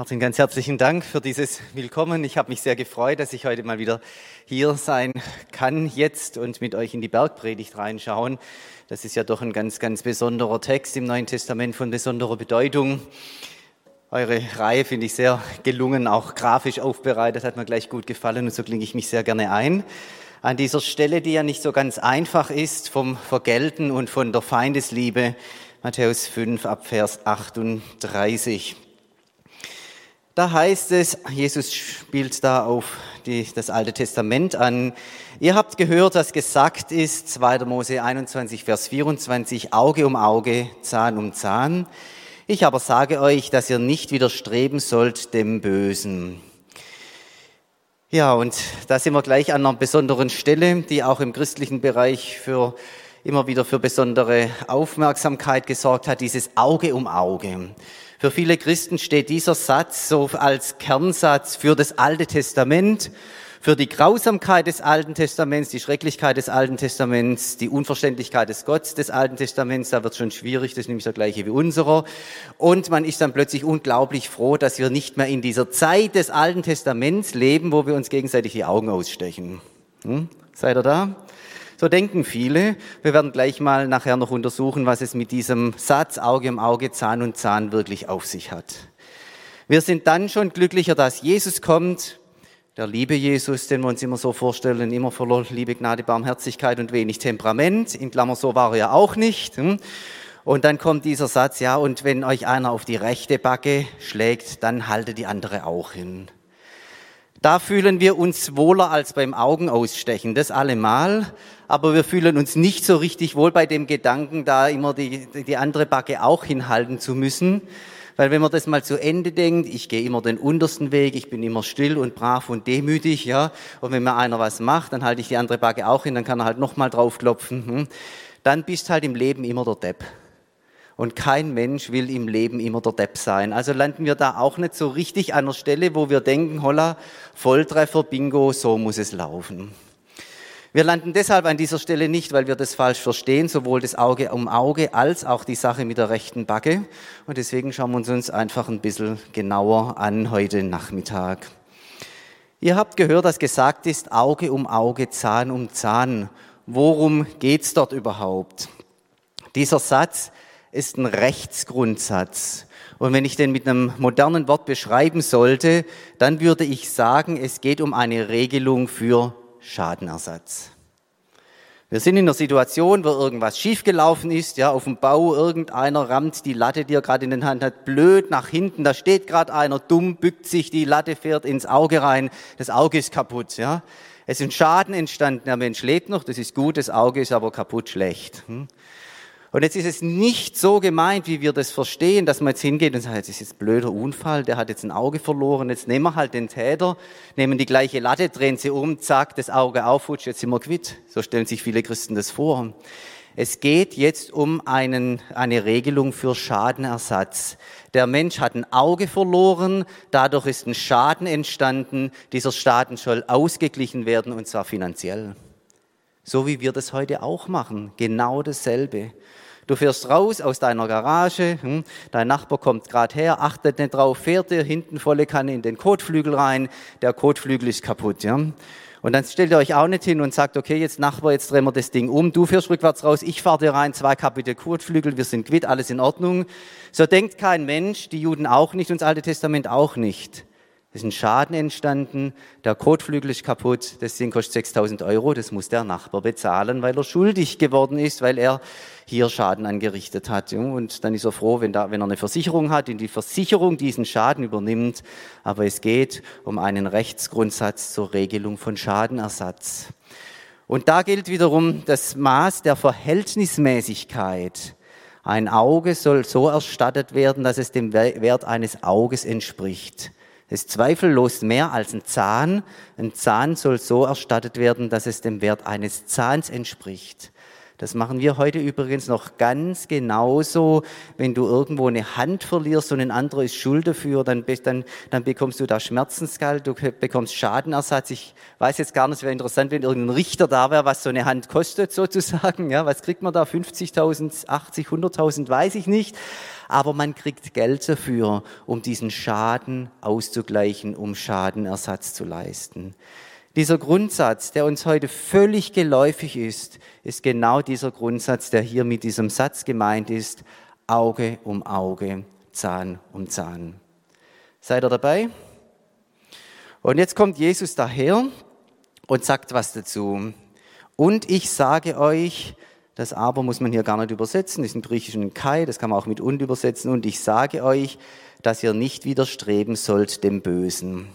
Martin, ganz herzlichen Dank für dieses Willkommen. Ich habe mich sehr gefreut, dass ich heute mal wieder hier sein kann jetzt und mit euch in die Bergpredigt reinschauen. Das ist ja doch ein ganz, ganz besonderer Text im Neuen Testament von besonderer Bedeutung. Eure Reihe finde ich sehr gelungen, auch grafisch aufbereitet, hat mir gleich gut gefallen und so klinge ich mich sehr gerne ein. An dieser Stelle, die ja nicht so ganz einfach ist, vom Vergelten und von der Feindesliebe, Matthäus 5 ab Vers 38. Da heißt es, Jesus spielt da auf die, das Alte Testament an. Ihr habt gehört, dass gesagt ist, 2. Mose 21, Vers 24, Auge um Auge, Zahn um Zahn. Ich aber sage euch, dass ihr nicht widerstreben sollt dem Bösen. Ja, und da sind wir gleich an einer besonderen Stelle, die auch im christlichen Bereich für immer wieder für besondere Aufmerksamkeit gesorgt hat, dieses Auge um Auge. Für viele Christen steht dieser Satz so als Kernsatz für das Alte Testament für die Grausamkeit des Alten Testaments, die Schrecklichkeit des Alten Testaments, die Unverständlichkeit des Gottes des Alten Testaments, da wird schon schwierig, das ist nämlich der gleiche wie unserer. Und man ist dann plötzlich unglaublich froh, dass wir nicht mehr in dieser Zeit des Alten Testaments leben, wo wir uns gegenseitig die Augen ausstechen. Hm? Seid ihr da? So denken viele. Wir werden gleich mal nachher noch untersuchen, was es mit diesem Satz Auge um Auge, Zahn um Zahn wirklich auf sich hat. Wir sind dann schon glücklicher, dass Jesus kommt, der liebe Jesus, den wir uns immer so vorstellen, immer voller Liebe, Gnade, Barmherzigkeit und wenig Temperament. In Klammer, so war er auch nicht. Hm? Und dann kommt dieser Satz, ja, und wenn euch einer auf die rechte Backe schlägt, dann halte die andere auch hin. Da fühlen wir uns wohler als beim Augenausstechen, das allemal. Aber wir fühlen uns nicht so richtig wohl bei dem Gedanken, da immer die, die andere Backe auch hinhalten zu müssen. Weil wenn man das mal zu Ende denkt, ich gehe immer den untersten Weg, ich bin immer still und brav und demütig, ja. Und wenn mir einer was macht, dann halte ich die andere Backe auch hin, dann kann er halt nochmal draufklopfen. Hm? Dann bist halt im Leben immer der Depp. Und kein Mensch will im Leben immer der Depp sein. Also landen wir da auch nicht so richtig an der Stelle, wo wir denken, holla, Volltreffer, Bingo, so muss es laufen. Wir landen deshalb an dieser Stelle nicht, weil wir das falsch verstehen, sowohl das Auge um Auge als auch die Sache mit der rechten Backe. Und deswegen schauen wir uns uns einfach ein bisschen genauer an heute Nachmittag. Ihr habt gehört, dass gesagt ist, Auge um Auge, Zahn um Zahn. Worum geht's dort überhaupt? Dieser Satz ist ein Rechtsgrundsatz. Und wenn ich den mit einem modernen Wort beschreiben sollte, dann würde ich sagen, es geht um eine Regelung für Schadenersatz. Wir sind in einer Situation, wo irgendwas schiefgelaufen ist, ja, auf dem Bau, irgendeiner rammt die Latte, die er gerade in den Hand hat, blöd nach hinten, da steht gerade einer dumm, bückt sich, die Latte fährt ins Auge rein, das Auge ist kaputt, ja. Es ist Schaden entstanden, der Mensch lebt noch, das ist gut, das Auge ist aber kaputt schlecht. Hm? Und jetzt ist es nicht so gemeint, wie wir das verstehen, dass man jetzt hingeht und sagt, das ist jetzt ein blöder Unfall, der hat jetzt ein Auge verloren, jetzt nehmen wir halt den Täter, nehmen die gleiche Latte, drehen sie um, zack, das Auge aufrutscht, jetzt sind wir quitt. So stellen sich viele Christen das vor. Es geht jetzt um einen, eine Regelung für Schadenersatz. Der Mensch hat ein Auge verloren, dadurch ist ein Schaden entstanden, dieser Schaden soll ausgeglichen werden und zwar finanziell. So wie wir das heute auch machen, genau dasselbe. Du fährst raus aus deiner Garage, hm, dein Nachbar kommt gerade her, achtet nicht drauf, fährt dir hinten volle Kanne in den Kotflügel rein, der Kotflügel ist kaputt. Ja? Und dann stellt ihr euch auch nicht hin und sagt, okay, jetzt Nachbar, jetzt drehen wir das Ding um, du fährst rückwärts raus, ich fahre dir rein, zwei kaputte Kotflügel, wir sind quitt, alles in Ordnung. So denkt kein Mensch, die Juden auch nicht und das Alte Testament auch nicht. Es ist ein Schaden entstanden, der Kotflügel ist kaputt, das Ding kostet 6000 Euro, das muss der Nachbar bezahlen, weil er schuldig geworden ist, weil er hier Schaden angerichtet hat. Und dann ist er froh, wenn, da, wenn er eine Versicherung hat und die Versicherung diesen Schaden übernimmt. Aber es geht um einen Rechtsgrundsatz zur Regelung von Schadenersatz. Und da gilt wiederum das Maß der Verhältnismäßigkeit. Ein Auge soll so erstattet werden, dass es dem Wert eines Auges entspricht ist zweifellos mehr als ein Zahn. Ein Zahn soll so erstattet werden, dass es dem Wert eines Zahns entspricht. Das machen wir heute übrigens noch ganz genauso. Wenn du irgendwo eine Hand verlierst und ein anderer ist schuld dafür, dann, dann, dann bekommst du da Schmerzensgeld, du bekommst Schadenersatz. Ich weiß jetzt gar nicht, es wäre interessant, wenn irgendein Richter da wäre, was so eine Hand kostet sozusagen. Ja, was kriegt man da? 50.000, 80, 100.000, weiß ich nicht. Aber man kriegt Geld dafür, um diesen Schaden auszugleichen, um Schadenersatz zu leisten. Dieser Grundsatz, der uns heute völlig geläufig ist, ist genau dieser Grundsatz, der hier mit diesem Satz gemeint ist, Auge um Auge, Zahn um Zahn. Seid ihr dabei? Und jetzt kommt Jesus daher und sagt was dazu. Und ich sage euch, das aber muss man hier gar nicht übersetzen, ist im Griechischen Kai, das kann man auch mit und übersetzen. Und ich sage euch, dass ihr nicht widerstreben sollt dem Bösen.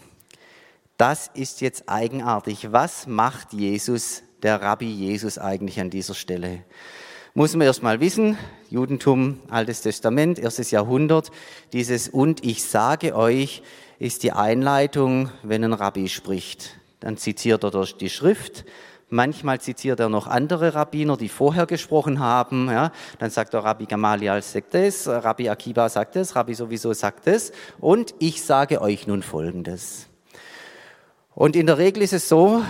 Das ist jetzt eigenartig. Was macht Jesus, der Rabbi Jesus eigentlich an dieser Stelle? Muss man erst mal wissen, Judentum, Altes Testament, erstes Jahrhundert, dieses und ich sage euch ist die Einleitung, wenn ein Rabbi spricht. Dann zitiert er die Schrift, Manchmal zitiert er noch andere Rabbiner, die vorher gesprochen haben. Ja. Dann sagt er, Rabbi Gamaliel sagt es, Rabbi Akiba sagt es, Rabbi sowieso sagt es. Und ich sage euch nun Folgendes. Und in der Regel ist es so,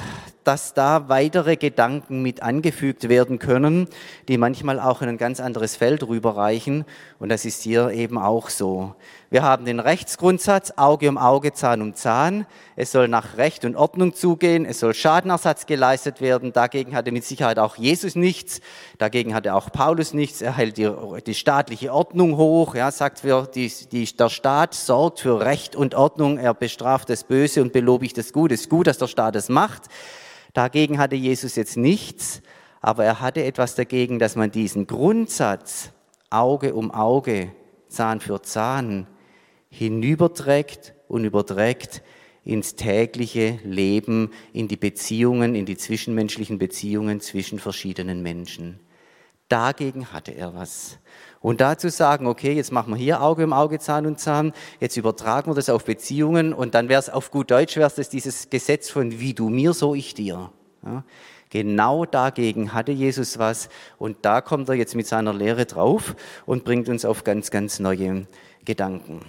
dass da weitere Gedanken mit angefügt werden können, die manchmal auch in ein ganz anderes Feld rüberreichen. Und das ist hier eben auch so. Wir haben den Rechtsgrundsatz Auge um Auge, Zahn um Zahn. Es soll nach Recht und Ordnung zugehen. Es soll Schadenersatz geleistet werden. Dagegen hatte mit Sicherheit auch Jesus nichts. Dagegen hatte auch Paulus nichts. Er hält die, die staatliche Ordnung hoch. Ja, sagt, wir, die, die, der Staat sorgt für Recht und Ordnung. Er bestraft das Böse und belobigt das Gute. Es ist gut, dass der Staat es macht. Dagegen hatte Jesus jetzt nichts. Aber er hatte etwas dagegen, dass man diesen Grundsatz Auge um Auge, Zahn für Zahn hinüberträgt und überträgt ins tägliche Leben, in die Beziehungen, in die zwischenmenschlichen Beziehungen zwischen verschiedenen Menschen. Dagegen hatte er was. Und dazu sagen, okay, jetzt machen wir hier Auge um Auge, Zahn um Zahn, jetzt übertragen wir das auf Beziehungen und dann wäre es auf gut Deutsch, wäre es dieses Gesetz von wie du mir, so ich dir. Ja, genau dagegen hatte Jesus was und da kommt er jetzt mit seiner Lehre drauf und bringt uns auf ganz, ganz neue Gedanken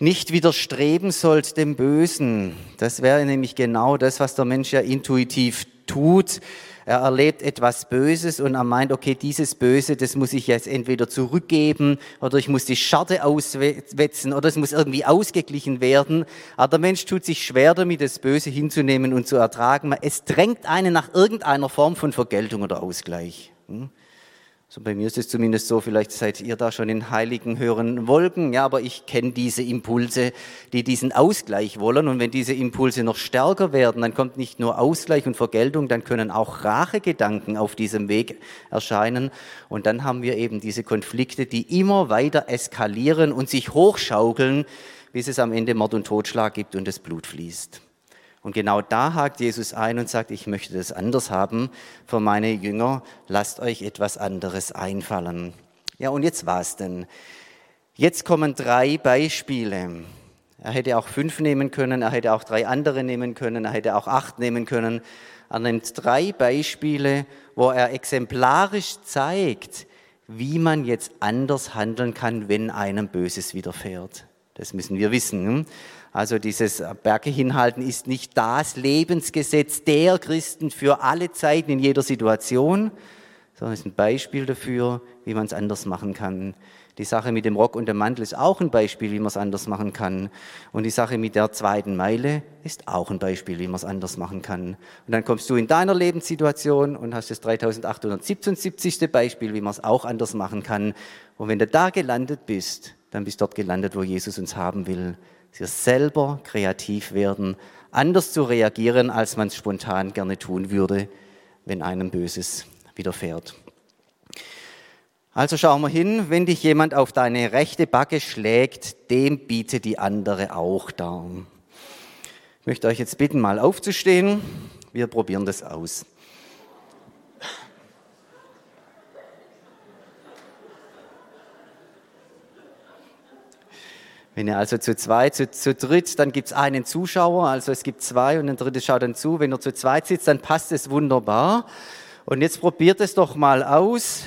nicht widerstreben sollt dem Bösen. Das wäre nämlich genau das, was der Mensch ja intuitiv tut. Er erlebt etwas Böses und er meint, okay, dieses Böse, das muss ich jetzt entweder zurückgeben oder ich muss die Scharte auswetzen oder es muss irgendwie ausgeglichen werden. Aber der Mensch tut sich schwer damit, das Böse hinzunehmen und zu ertragen. Es drängt einen nach irgendeiner Form von Vergeltung oder Ausgleich. So bei mir ist es zumindest so, vielleicht seid ihr da schon in heiligen höheren Wolken, ja, aber ich kenne diese Impulse, die diesen Ausgleich wollen. Und wenn diese Impulse noch stärker werden, dann kommt nicht nur Ausgleich und Vergeltung, dann können auch Rachegedanken auf diesem Weg erscheinen. Und dann haben wir eben diese Konflikte, die immer weiter eskalieren und sich hochschaukeln, bis es am Ende Mord und Totschlag gibt und das Blut fließt. Und genau da hakt Jesus ein und sagt, ich möchte das anders haben für meine Jünger, lasst euch etwas anderes einfallen. Ja, und jetzt was denn? Jetzt kommen drei Beispiele. Er hätte auch fünf nehmen können, er hätte auch drei andere nehmen können, er hätte auch acht nehmen können. Er nimmt drei Beispiele, wo er exemplarisch zeigt, wie man jetzt anders handeln kann, wenn einem Böses widerfährt. Das müssen wir wissen. Also dieses Berge hinhalten ist nicht das Lebensgesetz der Christen für alle Zeiten in jeder Situation, sondern ist ein Beispiel dafür, wie man es anders machen kann. Die Sache mit dem Rock und dem Mantel ist auch ein Beispiel, wie man es anders machen kann. Und die Sache mit der zweiten Meile ist auch ein Beispiel, wie man es anders machen kann. Und dann kommst du in deiner Lebenssituation und hast das 3877. Beispiel, wie man es auch anders machen kann. Und wenn du da gelandet bist, dann bist du dort gelandet, wo Jesus uns haben will wir selber kreativ werden, anders zu reagieren, als man es spontan gerne tun würde, wenn einem Böses widerfährt. Also schauen wir hin, wenn dich jemand auf deine rechte Backe schlägt, dem biete die andere auch dar. Ich möchte euch jetzt bitten, mal aufzustehen. Wir probieren das aus. Wenn ihr also zu zweit, zu, zu dritt, dann gibt's einen Zuschauer, also es gibt zwei und ein dritter schaut dann zu. Wenn ihr zu zweit sitzt, dann passt es wunderbar. Und jetzt probiert es doch mal aus.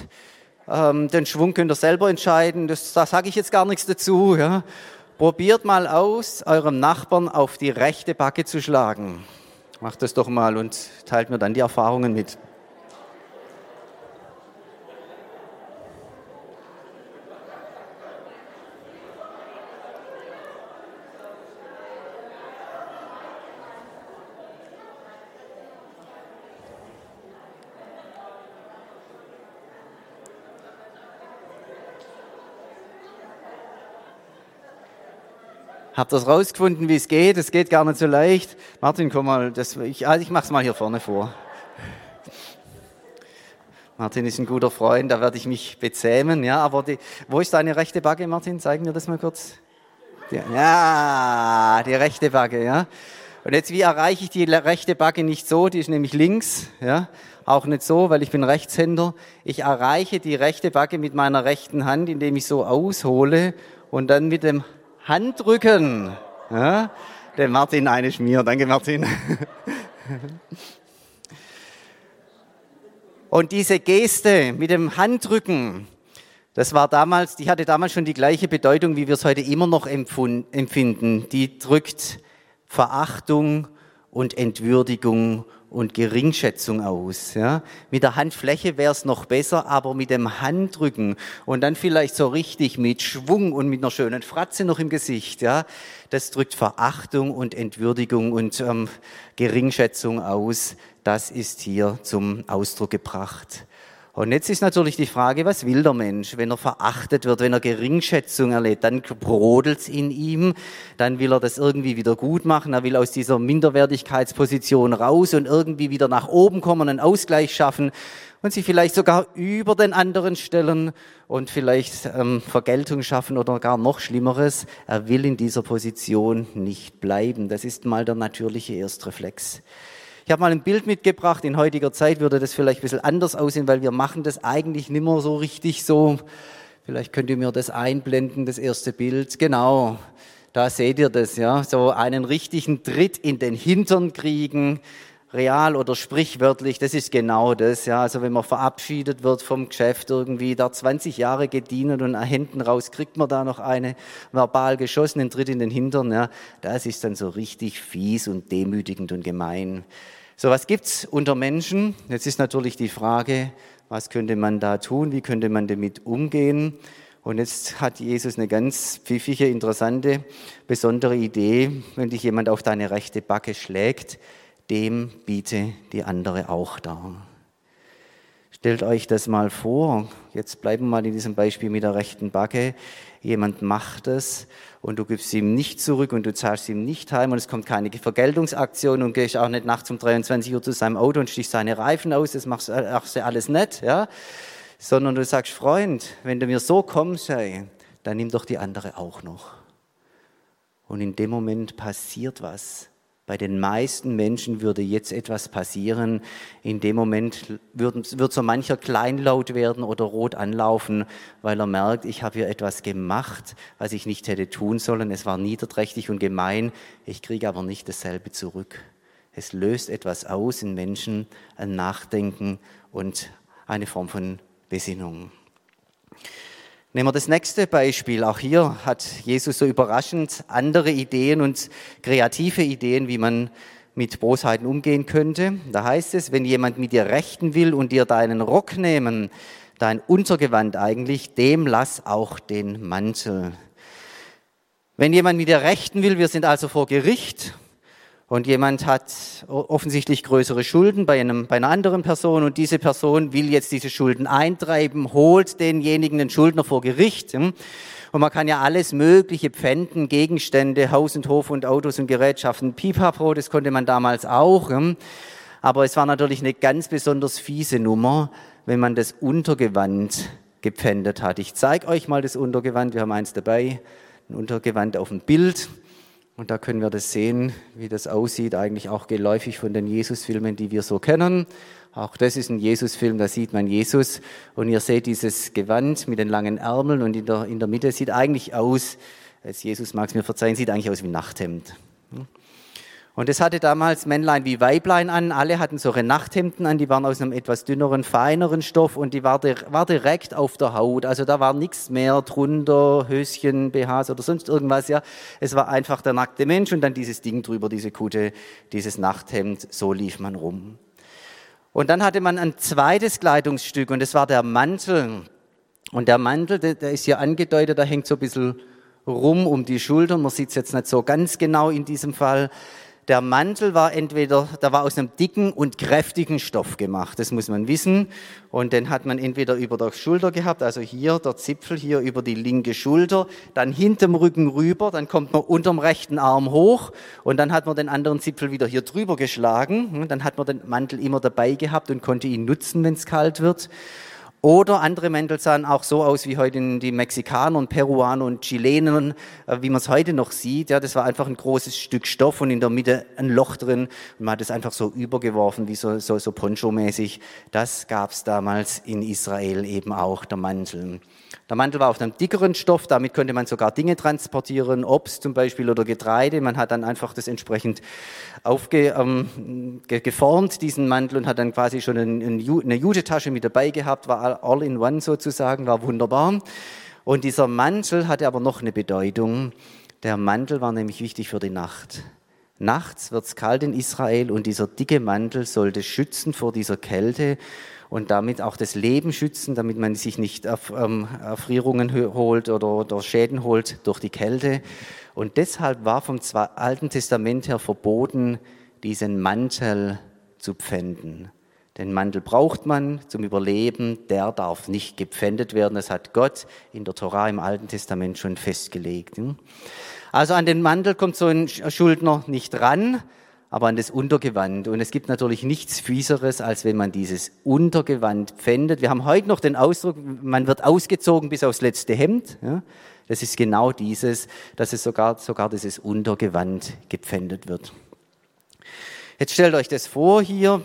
Ähm, den Schwung könnt ihr selber entscheiden, das, da sage ich jetzt gar nichts dazu. Ja. Probiert mal aus, eurem Nachbarn auf die rechte Backe zu schlagen. Macht das doch mal und teilt mir dann die Erfahrungen mit. Habt ihr rausgefunden, wie es geht? Es geht gar nicht so leicht. Martin, komm mal, das, ich, also ich mach's mal hier vorne vor. Martin ist ein guter Freund, da werde ich mich bezähmen, ja, aber die, wo ist deine rechte Backe, Martin? Zeig mir das mal kurz. Die, ja, die rechte Backe, ja. Und jetzt, wie erreiche ich die rechte Backe nicht so? Die ist nämlich links, ja. Auch nicht so, weil ich bin Rechtshänder. Ich erreiche die rechte Backe mit meiner rechten Hand, indem ich so aushole und dann mit dem Handrücken, ja, dem Martin eine Schmier. Danke, Martin. Und diese Geste mit dem Handrücken, das war damals, die hatte damals schon die gleiche Bedeutung, wie wir es heute immer noch empfinden. Die drückt Verachtung und Entwürdigung und Geringschätzung aus. Ja? Mit der Handfläche wäre es noch besser, aber mit dem Handrücken und dann vielleicht so richtig mit Schwung und mit einer schönen Fratze noch im Gesicht. Ja? Das drückt Verachtung und Entwürdigung und ähm, Geringschätzung aus. Das ist hier zum Ausdruck gebracht. Und jetzt ist natürlich die Frage, was will der Mensch, wenn er verachtet wird, wenn er Geringschätzung erlebt, dann brodelt's in ihm, dann will er das irgendwie wieder gut machen, er will aus dieser Minderwertigkeitsposition raus und irgendwie wieder nach oben kommen, einen Ausgleich schaffen und sich vielleicht sogar über den anderen stellen und vielleicht ähm, Vergeltung schaffen oder gar noch Schlimmeres. Er will in dieser Position nicht bleiben. Das ist mal der natürliche Erstreflex. Ich habe mal ein Bild mitgebracht. In heutiger Zeit würde das vielleicht ein bisschen anders aussehen, weil wir machen das eigentlich nicht mehr so richtig so. Vielleicht könnt ihr mir das einblenden, das erste Bild. Genau. Da seht ihr das, ja. So einen richtigen Tritt in den Hintern kriegen. Real oder sprichwörtlich, das ist genau das, ja. Also wenn man verabschiedet wird vom Geschäft irgendwie, da 20 Jahre gedient und hinten raus kriegt man da noch eine verbal geschossenen Tritt in den Hintern, ja. Das ist dann so richtig fies und demütigend und gemein. So, was gibt's unter Menschen? Jetzt ist natürlich die Frage, was könnte man da tun? Wie könnte man damit umgehen? Und jetzt hat Jesus eine ganz pfiffige, interessante, besondere Idee. Wenn dich jemand auf deine rechte Backe schlägt, dem biete die andere auch dar. Stellt euch das mal vor. Jetzt bleiben wir mal in diesem Beispiel mit der rechten Backe. Jemand macht es und du gibst ihm nicht zurück und du zahlst ihm nicht heim und es kommt keine Vergeltungsaktion und gehst auch nicht nachts um 23 Uhr zu seinem Auto und stichst seine Reifen aus, das machst, du alles nicht, ja? Sondern du sagst, Freund, wenn du mir so kommst, hey, dann nimm doch die andere auch noch. Und in dem Moment passiert was. Bei den meisten Menschen würde jetzt etwas passieren. In dem Moment wird, wird so mancher kleinlaut werden oder rot anlaufen, weil er merkt, ich habe hier etwas gemacht, was ich nicht hätte tun sollen. Es war niederträchtig und gemein. Ich kriege aber nicht dasselbe zurück. Es löst etwas aus in Menschen, ein Nachdenken und eine Form von Besinnung. Nehmen wir das nächste Beispiel. Auch hier hat Jesus so überraschend andere Ideen und kreative Ideen, wie man mit Bosheiten umgehen könnte. Da heißt es, wenn jemand mit dir rechten will und dir deinen Rock nehmen, dein Untergewand eigentlich, dem lass auch den Mantel. Wenn jemand mit dir rechten will, wir sind also vor Gericht und jemand hat offensichtlich größere Schulden bei, einem, bei einer anderen Person und diese Person will jetzt diese Schulden eintreiben, holt denjenigen den Schuldner vor Gericht. Hm? Und man kann ja alles Mögliche pfänden, Gegenstände, Haus und Hof und Autos und Gerätschaften, Pipapo, das konnte man damals auch. Hm? Aber es war natürlich eine ganz besonders fiese Nummer, wenn man das Untergewand gepfändet hat. Ich zeige euch mal das Untergewand, wir haben eins dabei, ein Untergewand auf dem Bild. Und da können wir das sehen, wie das aussieht, eigentlich auch geläufig von den Jesus-Filmen, die wir so kennen. Auch das ist ein Jesus-Film, da sieht man Jesus. Und ihr seht dieses Gewand mit den langen Ärmeln und in der, in der Mitte sieht eigentlich aus, als Jesus mag es mir verzeihen, sieht eigentlich aus wie ein Nachthemd. Und es hatte damals Männlein wie Weiblein an. Alle hatten solche Nachthemden an, die waren aus einem etwas dünneren, feineren Stoff und die war, war direkt auf der Haut. Also da war nichts mehr drunter, Höschen, BHs oder sonst irgendwas. Ja, Es war einfach der nackte Mensch und dann dieses Ding drüber, diese Kutte, dieses Nachthemd. So lief man rum. Und dann hatte man ein zweites Kleidungsstück und das war der Mantel. Und der Mantel, der, der ist hier angedeutet, da hängt so ein bisschen rum um die Schultern. Man sieht es jetzt nicht so ganz genau in diesem Fall. Der Mantel war entweder, da war aus einem dicken und kräftigen Stoff gemacht, das muss man wissen. Und den hat man entweder über der Schulter gehabt, also hier der Zipfel hier über die linke Schulter, dann hinterm Rücken rüber, dann kommt man unterm rechten Arm hoch und dann hat man den anderen Zipfel wieder hier drüber geschlagen. Und dann hat man den Mantel immer dabei gehabt und konnte ihn nutzen, wenn es kalt wird. Oder andere Mäntel sahen auch so aus wie heute die Mexikaner und Peruaner und Chilenen, äh, wie man es heute noch sieht. Ja, das war einfach ein großes Stück Stoff und in der Mitte ein Loch drin und man hat es einfach so übergeworfen, wie so, so, so Poncho-mäßig. Das gab es damals in Israel eben auch, der Mantel. Der Mantel war auf einem dickeren Stoff, damit konnte man sogar Dinge transportieren, Obst zum Beispiel oder Getreide. Man hat dann einfach das entsprechend aufgeformt, ähm, diesen Mantel, und hat dann quasi schon eine Judetasche mit dabei gehabt, war all in one sozusagen, war wunderbar. Und dieser Mantel hatte aber noch eine Bedeutung. Der Mantel war nämlich wichtig für die Nacht. Nachts wird es kalt in Israel und dieser dicke Mantel sollte schützen vor dieser Kälte und damit auch das Leben schützen, damit man sich nicht ähm, Erfrierungen holt oder, Schäden holt durch die Kälte. Und deshalb war vom Alten Testament her verboten, diesen Mantel zu pfänden. Den Mantel braucht man zum Überleben, der darf nicht gepfändet werden. Das hat Gott in der Torah im Alten Testament schon festgelegt. Also an den Mantel kommt so ein Schuldner nicht ran, aber an das Untergewand. Und es gibt natürlich nichts Fieseres, als wenn man dieses Untergewand pfändet. Wir haben heute noch den Ausdruck, man wird ausgezogen bis aufs letzte Hemd. Ja? Das ist genau dieses, dass es sogar, sogar dieses Untergewand gepfändet wird. Jetzt stellt euch das vor hier.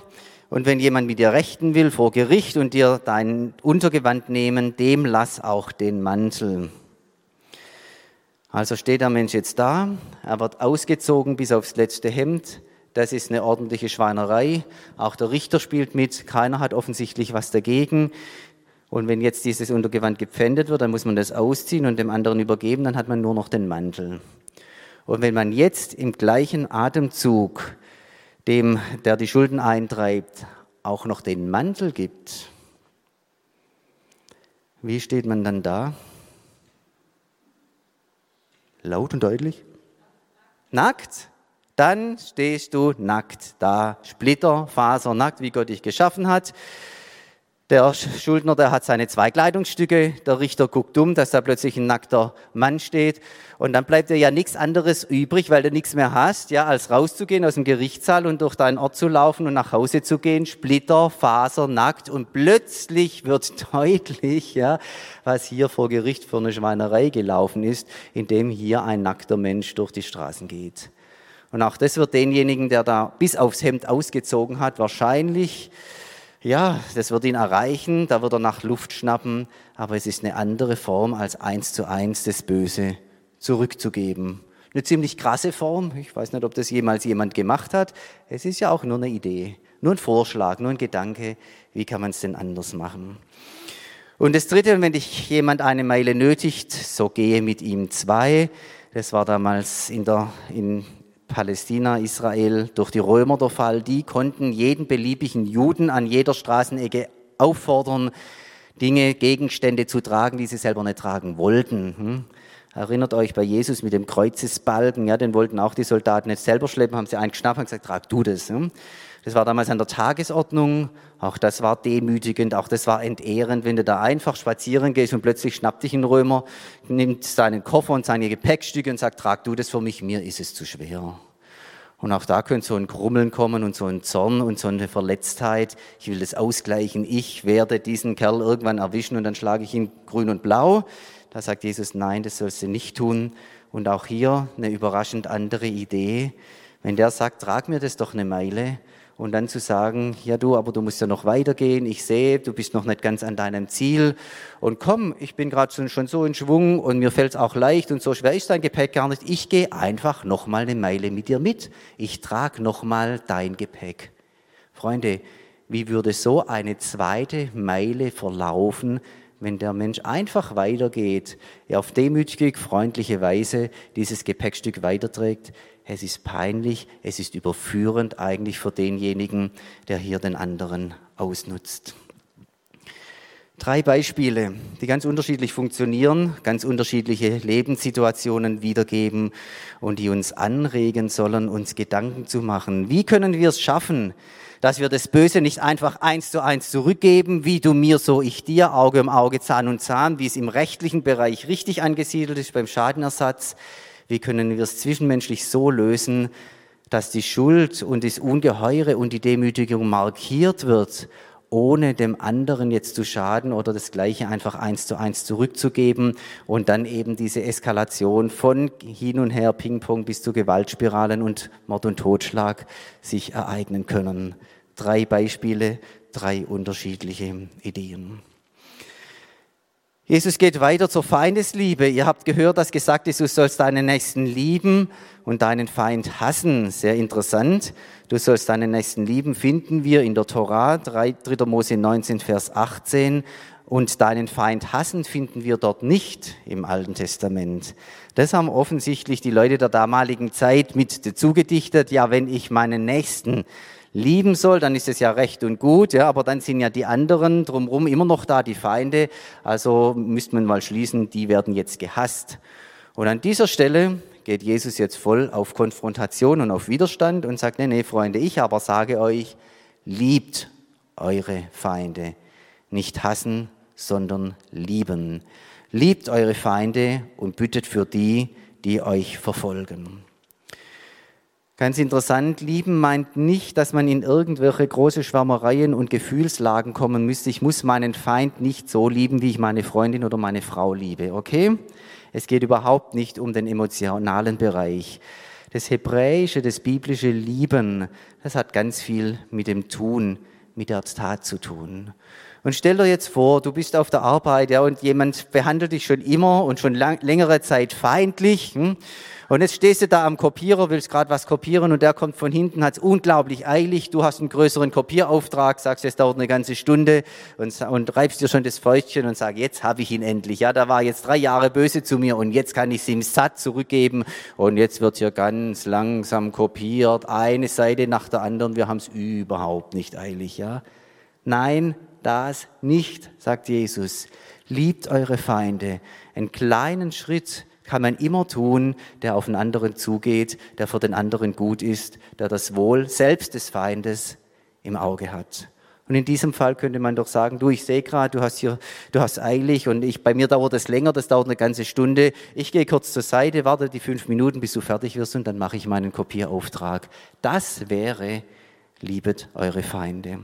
Und wenn jemand mit dir rechten will vor Gericht und dir dein Untergewand nehmen, dem lass auch den Mantel. Also steht der Mensch jetzt da, er wird ausgezogen bis aufs letzte Hemd, das ist eine ordentliche Schweinerei. Auch der Richter spielt mit. Keiner hat offensichtlich was dagegen. Und wenn jetzt dieses Untergewand gepfändet wird, dann muss man das ausziehen und dem anderen übergeben, dann hat man nur noch den Mantel. Und wenn man jetzt im gleichen Atemzug dem, der die Schulden eintreibt, auch noch den Mantel gibt, wie steht man dann da? Laut und deutlich? Nackt? Dann stehst du nackt da, Splitterfaser, nackt, wie Gott dich geschaffen hat. Der Schuldner, der hat seine zwei Kleidungsstücke, der Richter guckt um, dass da plötzlich ein nackter Mann steht und dann bleibt dir ja nichts anderes übrig, weil du nichts mehr hast, ja, als rauszugehen aus dem Gerichtssaal und durch deinen Ort zu laufen und nach Hause zu gehen, Splitter, Faser, nackt und plötzlich wird deutlich, ja, was hier vor Gericht für eine Schweinerei gelaufen ist, indem hier ein nackter Mensch durch die Straßen geht. Und auch das wird denjenigen, der da bis aufs Hemd ausgezogen hat, wahrscheinlich, ja, das wird ihn erreichen, da wird er nach Luft schnappen, aber es ist eine andere Form, als eins zu eins das Böse zurückzugeben. Eine ziemlich krasse Form. Ich weiß nicht, ob das jemals jemand gemacht hat. Es ist ja auch nur eine Idee, nur ein Vorschlag, nur ein Gedanke. Wie kann man es denn anders machen? Und das Dritte, wenn dich jemand eine Meile nötigt, so gehe mit ihm zwei. Das war damals in der, in, Palästina, Israel durch die Römer der Fall. Die konnten jeden beliebigen Juden an jeder Straßenecke auffordern, Dinge, Gegenstände zu tragen, die sie selber nicht tragen wollten. Hm? Erinnert euch bei Jesus mit dem Kreuzesbalken, ja, den wollten auch die Soldaten nicht selber schleppen, haben sie einen geschnappt und gesagt, trag du das. Hm? Das war damals an der Tagesordnung. Auch das war demütigend, auch das war entehrend, wenn du da einfach spazieren gehst und plötzlich schnappt dich ein Römer, nimmt seinen Koffer und seine Gepäckstücke und sagt, trag du das für mich, mir ist es zu schwer. Und auch da könnte so ein Krummeln kommen und so ein Zorn und so eine Verletztheit. Ich will das ausgleichen. Ich werde diesen Kerl irgendwann erwischen und dann schlage ich ihn grün und blau. Da sagt Jesus, nein, das sollst du nicht tun. Und auch hier eine überraschend andere Idee. Wenn der sagt, trag mir das doch eine Meile, und dann zu sagen, ja du, aber du musst ja noch weitergehen, ich sehe, du bist noch nicht ganz an deinem Ziel. Und komm, ich bin gerade schon so in Schwung und mir fällt es auch leicht und so schwer ist dein Gepäck gar nicht, ich gehe einfach noch mal eine Meile mit dir mit, ich trage noch mal dein Gepäck. Freunde, wie würde so eine zweite Meile verlaufen, wenn der Mensch einfach weitergeht, er auf demütige, freundliche Weise dieses Gepäckstück weiterträgt, es ist peinlich, es ist überführend eigentlich für denjenigen, der hier den anderen ausnutzt. Drei Beispiele, die ganz unterschiedlich funktionieren, ganz unterschiedliche Lebenssituationen wiedergeben und die uns anregen sollen, uns Gedanken zu machen. Wie können wir es schaffen, dass wir das Böse nicht einfach eins zu eins zurückgeben, wie du mir, so ich dir, Auge um Auge, Zahn um Zahn, wie es im rechtlichen Bereich richtig angesiedelt ist beim Schadenersatz. Wie können wir es zwischenmenschlich so lösen, dass die Schuld und das Ungeheure und die Demütigung markiert wird ohne dem anderen jetzt zu schaden oder das Gleiche einfach eins zu eins zurückzugeben und dann eben diese Eskalation von hin und her, Ping-Pong bis zu Gewaltspiralen und Mord und Totschlag sich ereignen können. Drei Beispiele, drei unterschiedliche Ideen. Jesus geht weiter zur Feindesliebe. Ihr habt gehört, dass gesagt ist, du sollst deinen Nächsten lieben und deinen Feind hassen. Sehr interessant. Du sollst deinen Nächsten lieben, finden wir in der Torah, 3. Mose 19, Vers 18. Und deinen Feind hassen finden wir dort nicht im Alten Testament. Das haben offensichtlich die Leute der damaligen Zeit mit dazu gedichtet. Ja, wenn ich meinen Nächsten lieben soll, dann ist es ja recht und gut, ja, aber dann sind ja die anderen drumherum immer noch da, die Feinde. Also müsste man mal schließen, die werden jetzt gehasst. Und an dieser Stelle geht Jesus jetzt voll auf Konfrontation und auf Widerstand und sagt, nee, nee, Freunde, ich aber sage euch, liebt eure Feinde. Nicht hassen, sondern lieben. Liebt eure Feinde und bittet für die, die euch verfolgen. Ganz interessant, lieben meint nicht, dass man in irgendwelche große Schwärmereien und Gefühlslagen kommen müsste. Ich muss meinen Feind nicht so lieben, wie ich meine Freundin oder meine Frau liebe, okay? Es geht überhaupt nicht um den emotionalen Bereich. Das hebräische, das biblische Lieben, das hat ganz viel mit dem Tun, mit der Tat zu tun. Und stell dir jetzt vor, du bist auf der Arbeit ja, und jemand behandelt dich schon immer und schon lang, längere Zeit feindlich. Hm? Und jetzt stehst du da am Kopierer, willst gerade was kopieren und der kommt von hinten, hat es unglaublich eilig. Du hast einen größeren Kopierauftrag, sagst, es dauert eine ganze Stunde und, und reibst dir schon das Fäustchen und sagst, jetzt habe ich ihn endlich. Ja, da war jetzt drei Jahre böse zu mir und jetzt kann ich es ihm satt zurückgeben und jetzt wird hier ganz langsam kopiert, eine Seite nach der anderen. Wir haben es überhaupt nicht eilig. Ja, nein, das nicht, sagt Jesus. Liebt eure Feinde. Einen kleinen Schritt kann man immer tun, der auf den anderen zugeht, der für den anderen gut ist, der das Wohl selbst des Feindes im Auge hat. Und in diesem Fall könnte man doch sagen, du, ich sehe gerade, du hast hier, du hast eilig und ich, bei mir dauert es länger, das dauert eine ganze Stunde. Ich gehe kurz zur Seite, warte die fünf Minuten, bis du fertig wirst und dann mache ich meinen Kopierauftrag. Das wäre, liebet eure Feinde.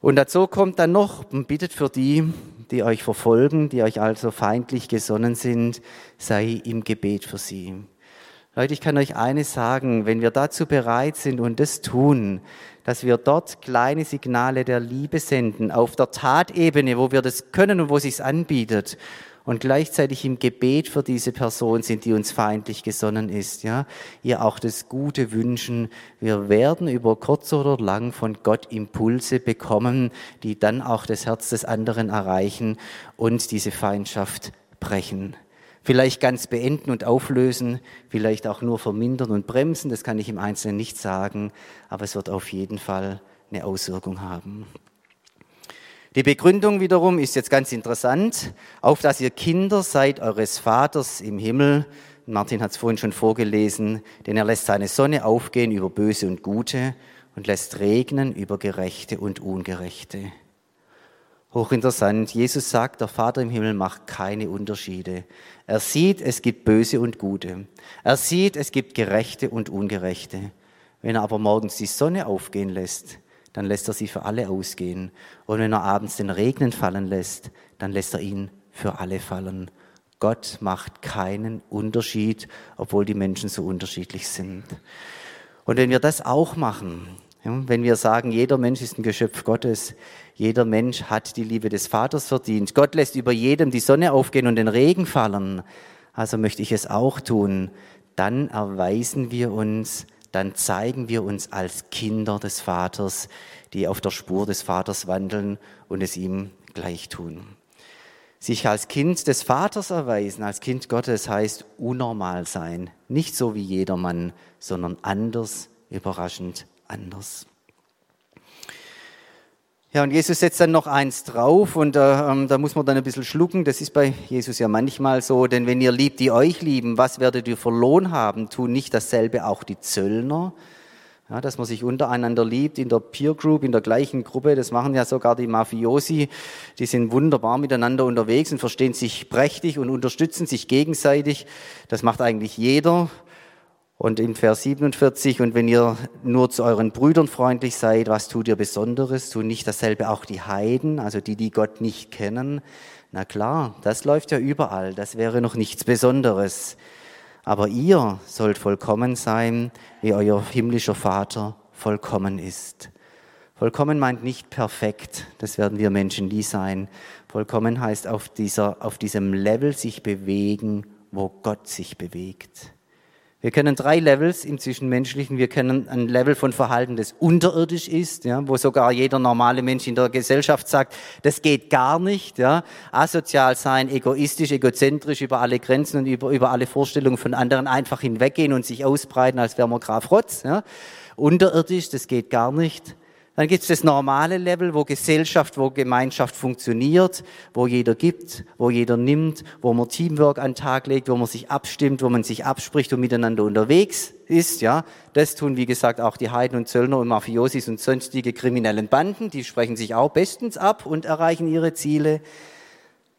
Und dazu kommt dann noch, bittet für die, die euch verfolgen, die euch also feindlich gesonnen sind, sei im Gebet für sie. Leute, ich kann euch eines sagen, wenn wir dazu bereit sind und das tun, dass wir dort kleine Signale der Liebe senden, auf der Tatebene, wo wir das können und wo es sich anbietet, und gleichzeitig im Gebet für diese Person sind, die uns feindlich gesonnen ist, ja, ihr auch das Gute wünschen. Wir werden über kurz oder lang von Gott Impulse bekommen, die dann auch das Herz des anderen erreichen und diese Feindschaft brechen. Vielleicht ganz beenden und auflösen, vielleicht auch nur vermindern und bremsen, das kann ich im Einzelnen nicht sagen, aber es wird auf jeden Fall eine Auswirkung haben. Die Begründung wiederum ist jetzt ganz interessant, auf dass ihr Kinder seid eures Vaters im Himmel. Martin hat es vorhin schon vorgelesen, denn er lässt seine Sonne aufgehen über Böse und Gute und lässt regnen über Gerechte und Ungerechte. Hochinteressant. Jesus sagt, der Vater im Himmel macht keine Unterschiede. Er sieht, es gibt Böse und Gute. Er sieht, es gibt Gerechte und Ungerechte. Wenn er aber morgens die Sonne aufgehen lässt, dann lässt er sie für alle ausgehen. Und wenn er abends den Regnen fallen lässt, dann lässt er ihn für alle fallen. Gott macht keinen Unterschied, obwohl die Menschen so unterschiedlich sind. Und wenn wir das auch machen, wenn wir sagen, jeder Mensch ist ein Geschöpf Gottes, jeder Mensch hat die Liebe des Vaters verdient, Gott lässt über jedem die Sonne aufgehen und den Regen fallen, also möchte ich es auch tun, dann erweisen wir uns dann zeigen wir uns als Kinder des Vaters, die auf der Spur des Vaters wandeln und es ihm gleich tun. Sich als Kind des Vaters erweisen, als Kind Gottes heißt unnormal sein, nicht so wie jedermann, sondern anders, überraschend anders. Ja, und Jesus setzt dann noch eins drauf und äh, ähm, da muss man dann ein bisschen schlucken. Das ist bei Jesus ja manchmal so, denn wenn ihr liebt, die euch lieben, was werdet ihr verloren haben? Tun nicht dasselbe auch die Zöllner? Ja, dass man sich untereinander liebt, in der Peer Group, in der gleichen Gruppe. Das machen ja sogar die Mafiosi. Die sind wunderbar miteinander unterwegs und verstehen sich prächtig und unterstützen sich gegenseitig. Das macht eigentlich jeder. Und im Vers 47, und wenn ihr nur zu euren Brüdern freundlich seid, was tut ihr Besonderes? Tun nicht dasselbe auch die Heiden, also die, die Gott nicht kennen? Na klar, das läuft ja überall. Das wäre noch nichts Besonderes. Aber ihr sollt vollkommen sein, wie euer himmlischer Vater vollkommen ist. Vollkommen meint nicht perfekt, das werden wir Menschen nie sein. Vollkommen heißt auf, dieser, auf diesem Level sich bewegen, wo Gott sich bewegt. Wir kennen drei Levels im Zwischenmenschlichen. Wir kennen ein Level von Verhalten, das unterirdisch ist, ja, wo sogar jeder normale Mensch in der Gesellschaft sagt, das geht gar nicht. Ja. Asozial sein, egoistisch, egozentrisch, über alle Grenzen und über, über alle Vorstellungen von anderen einfach hinweggehen und sich ausbreiten, als wäre man Graf Rotz. Ja. Unterirdisch, das geht gar nicht. Dann gibt es das normale Level, wo Gesellschaft, wo Gemeinschaft funktioniert, wo jeder gibt, wo jeder nimmt, wo man Teamwork an den Tag legt, wo man sich abstimmt, wo man sich abspricht und miteinander unterwegs ist. Ja, das tun wie gesagt auch die Heiden und Zöllner und Mafiosis und sonstige kriminellen Banden. Die sprechen sich auch bestens ab und erreichen ihre Ziele.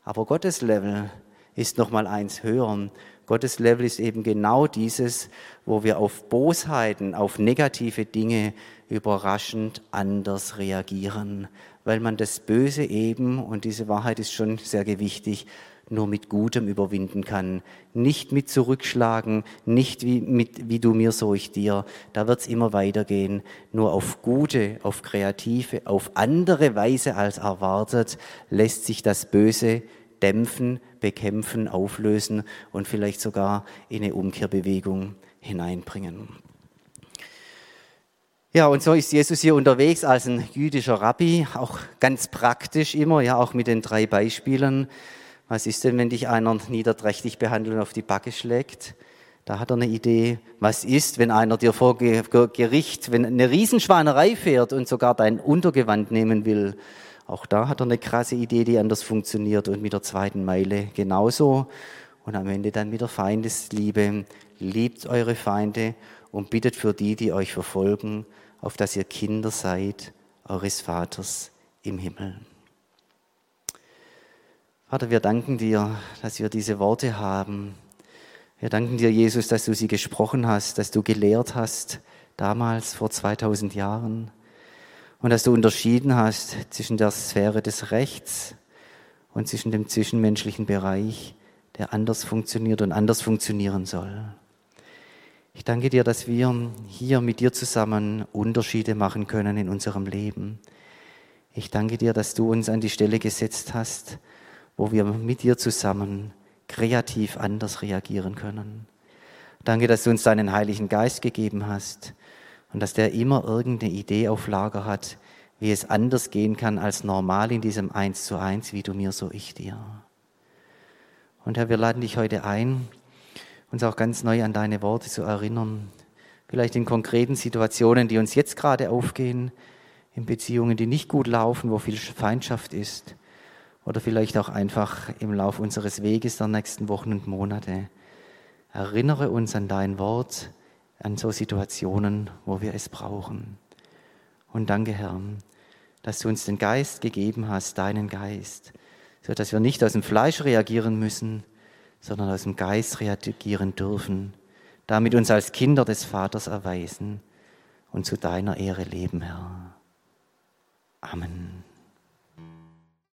Aber Gottes Level ist noch mal eins höher. Gottes Level ist eben genau dieses, wo wir auf Bosheiten, auf negative Dinge überraschend anders reagieren, weil man das Böse eben, und diese Wahrheit ist schon sehr gewichtig, nur mit Gutem überwinden kann. Nicht mit Zurückschlagen, nicht wie, mit, wie du mir, so ich dir. Da wird's immer weitergehen. Nur auf gute, auf kreative, auf andere Weise als erwartet lässt sich das Böse dämpfen, bekämpfen, auflösen und vielleicht sogar in eine Umkehrbewegung hineinbringen. Ja, und so ist Jesus hier unterwegs als ein jüdischer Rabbi, auch ganz praktisch immer, ja, auch mit den drei Beispielen. Was ist denn, wenn dich einer niederträchtig behandelt und auf die Backe schlägt? Da hat er eine Idee. Was ist, wenn einer dir vor Gericht, wenn eine Riesenschwanerei fährt und sogar dein Untergewand nehmen will? Auch da hat er eine krasse Idee, die anders funktioniert und mit der zweiten Meile genauso. Und am Ende dann mit der Feindesliebe. Liebt eure Feinde und bittet für die, die euch verfolgen auf dass ihr Kinder seid eures Vaters im Himmel. Vater, wir danken dir, dass wir diese Worte haben. Wir danken dir, Jesus, dass du sie gesprochen hast, dass du gelehrt hast, damals vor 2000 Jahren, und dass du unterschieden hast zwischen der Sphäre des Rechts und zwischen dem zwischenmenschlichen Bereich, der anders funktioniert und anders funktionieren soll. Ich danke dir, dass wir hier mit dir zusammen Unterschiede machen können in unserem Leben. Ich danke dir, dass du uns an die Stelle gesetzt hast, wo wir mit dir zusammen kreativ anders reagieren können. Danke, dass du uns deinen Heiligen Geist gegeben hast und dass der immer irgendeine Idee auf Lager hat, wie es anders gehen kann als normal in diesem Eins zu eins, wie du mir, so ich dir. Und Herr, wir laden dich heute ein, uns auch ganz neu an deine Worte zu erinnern. Vielleicht in konkreten Situationen, die uns jetzt gerade aufgehen, in Beziehungen, die nicht gut laufen, wo viel Feindschaft ist. Oder vielleicht auch einfach im Lauf unseres Weges der nächsten Wochen und Monate. Erinnere uns an dein Wort, an so Situationen, wo wir es brauchen. Und danke, Herr, dass du uns den Geist gegeben hast, deinen Geist, so dass wir nicht aus dem Fleisch reagieren müssen, sondern aus dem Geist reagieren dürfen, damit uns als Kinder des Vaters erweisen und zu deiner Ehre leben, Herr. Amen.